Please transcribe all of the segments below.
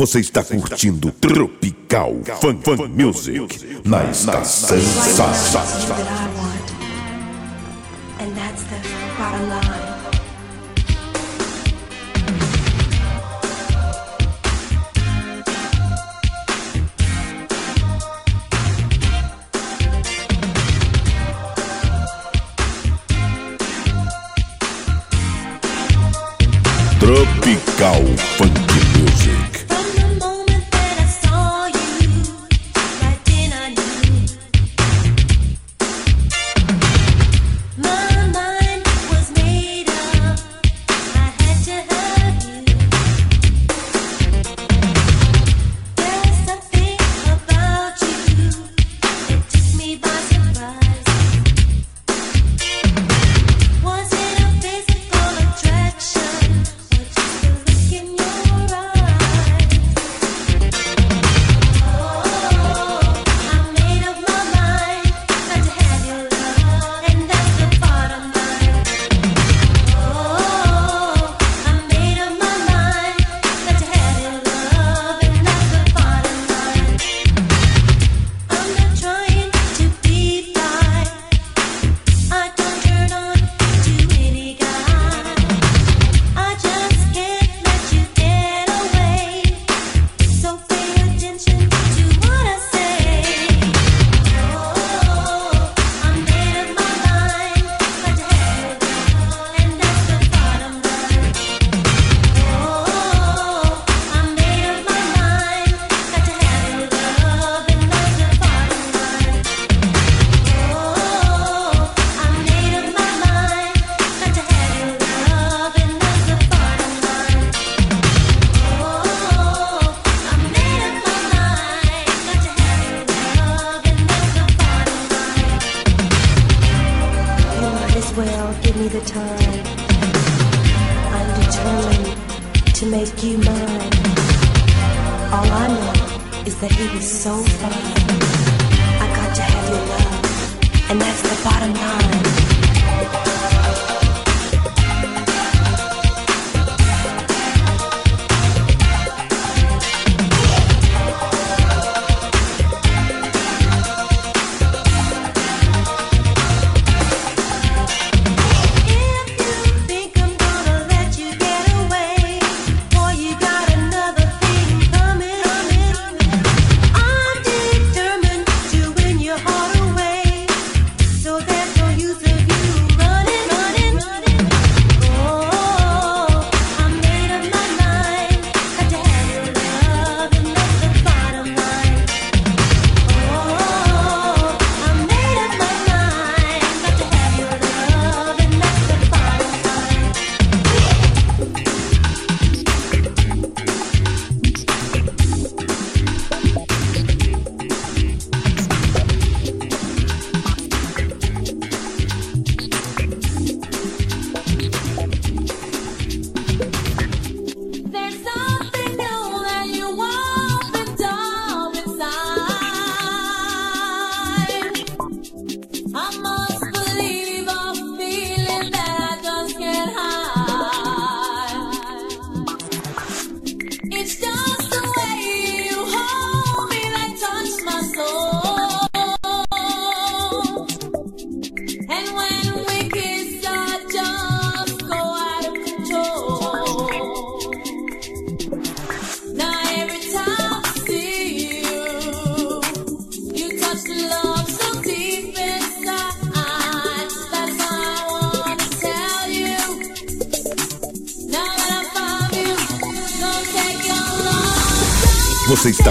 Você está curtindo Tropical Funk, Funk Music na estação And that's the bottom line. make you mine. All I know is that he was so fine. I got to have your love, and that's the bottom line.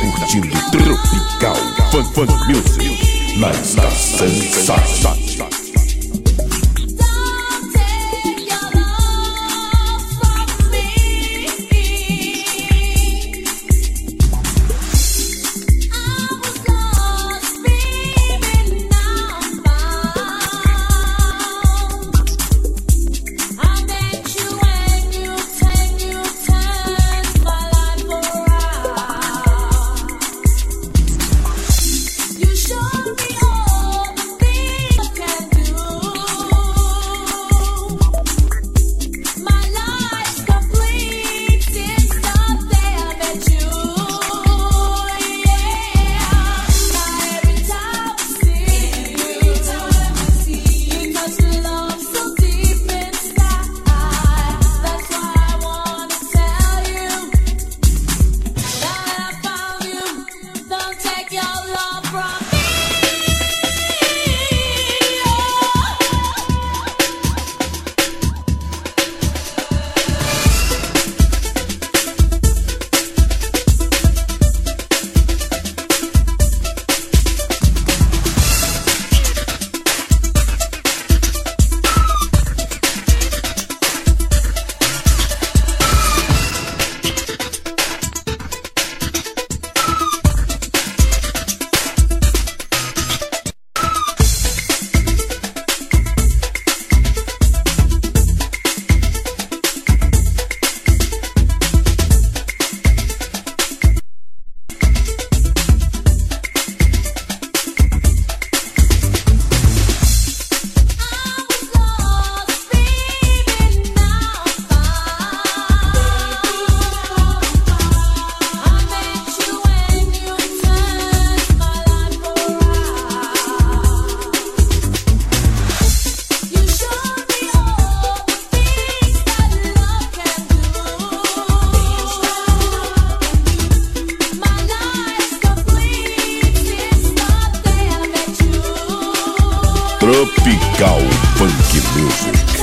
curtindo tropical funk funk music na estação Sassá. Tropical Funk Music.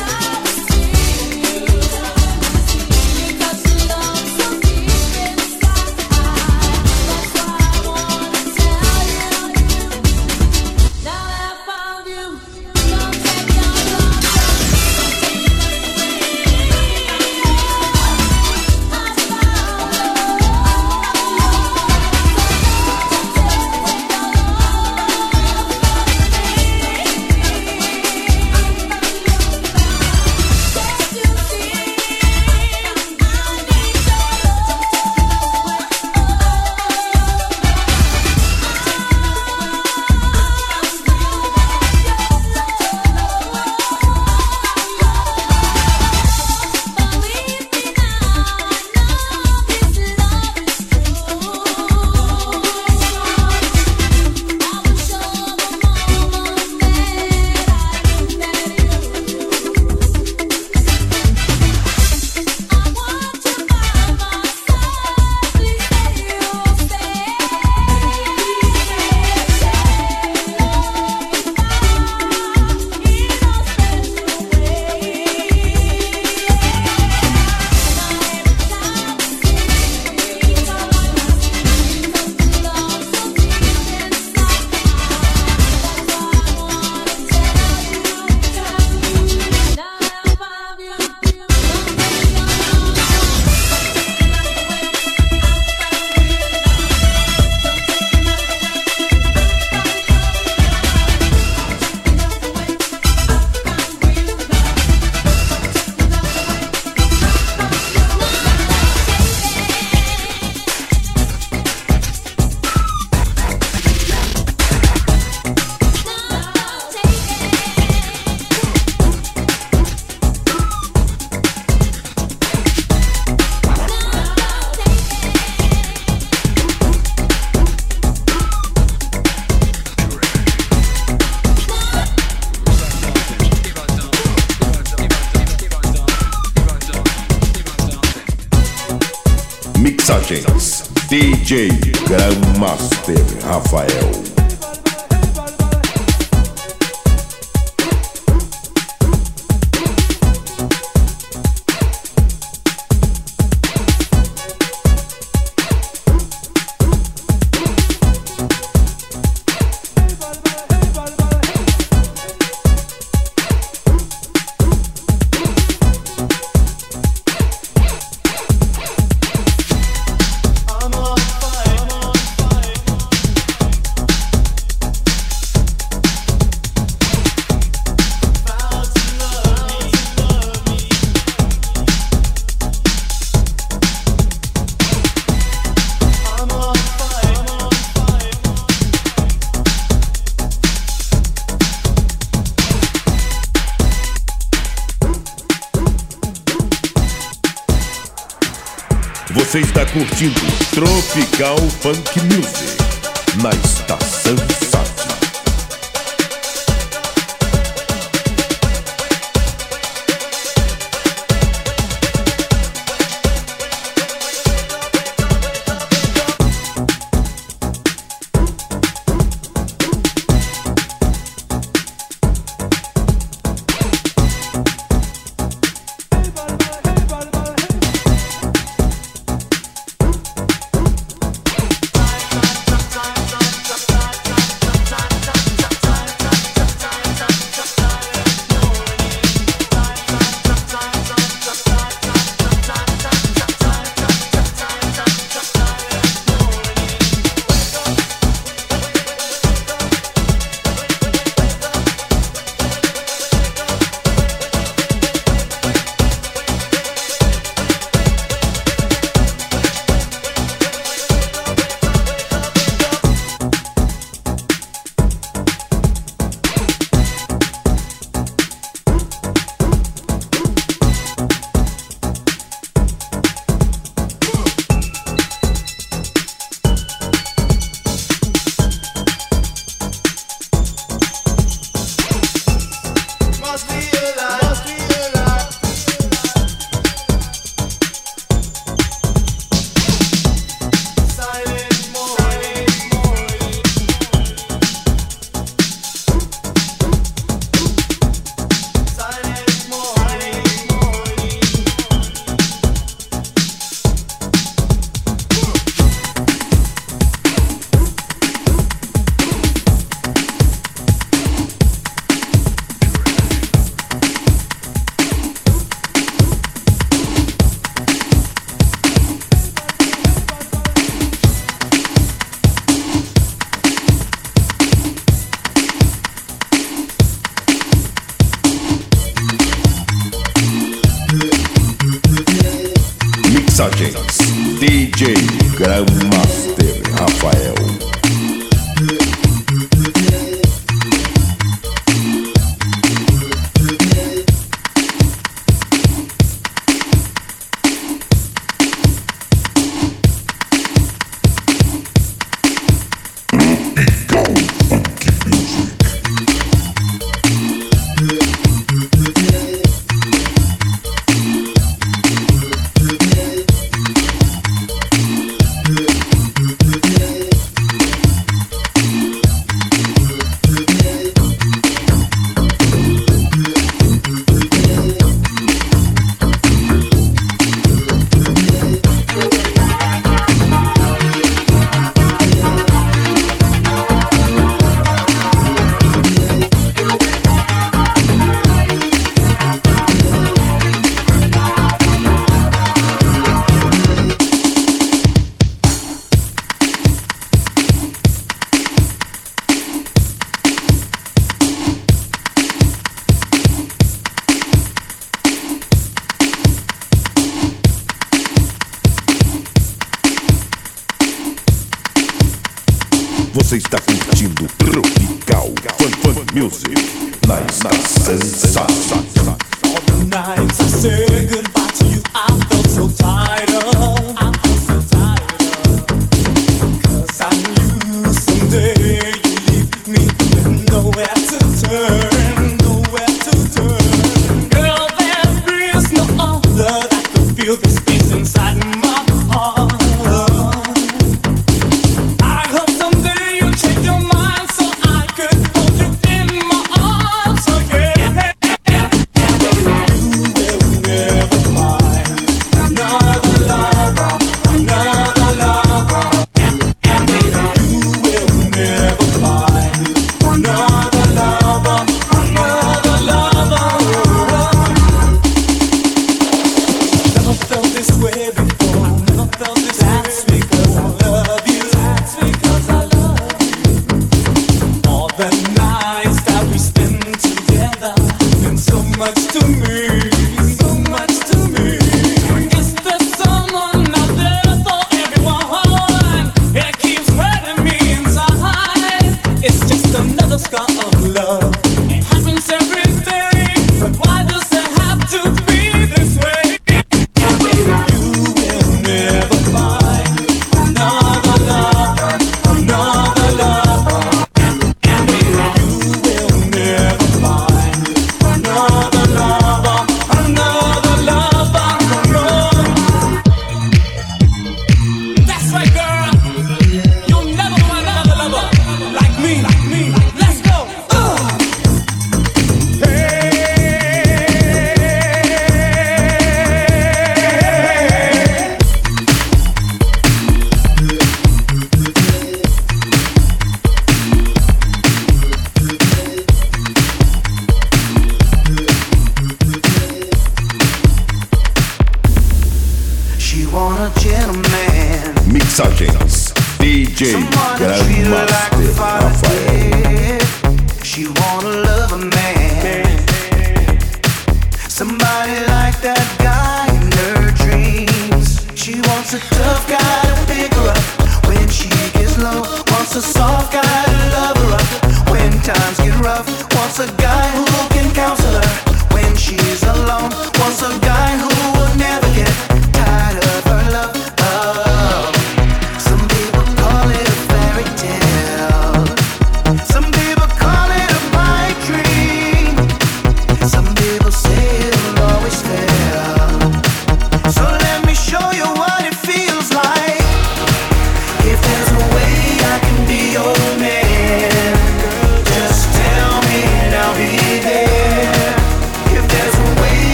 DJ Grandmaster Rafael. Curtindo Tropical Funk Music na Estação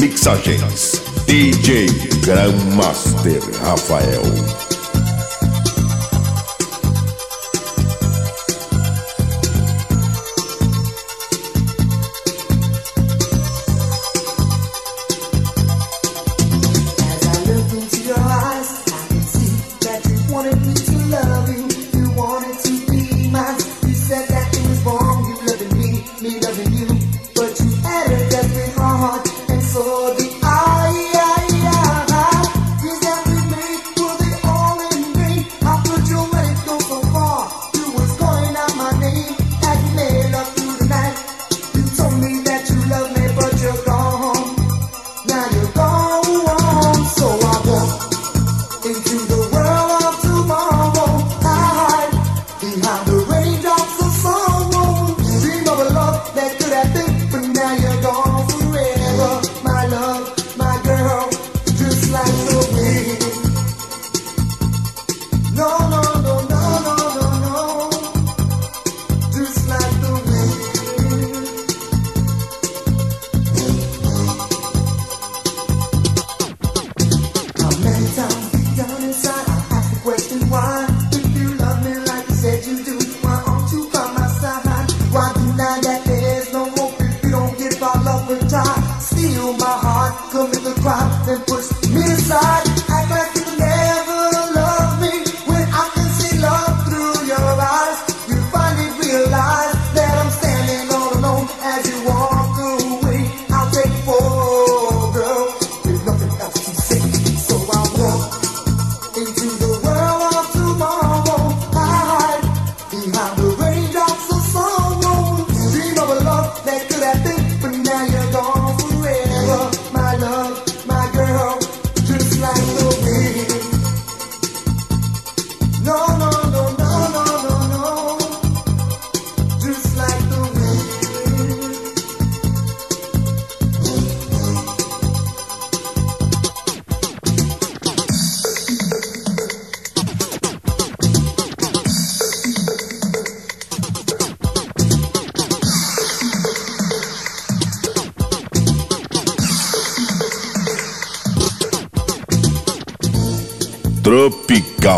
Mixagens DJ Grandmaster Rafael.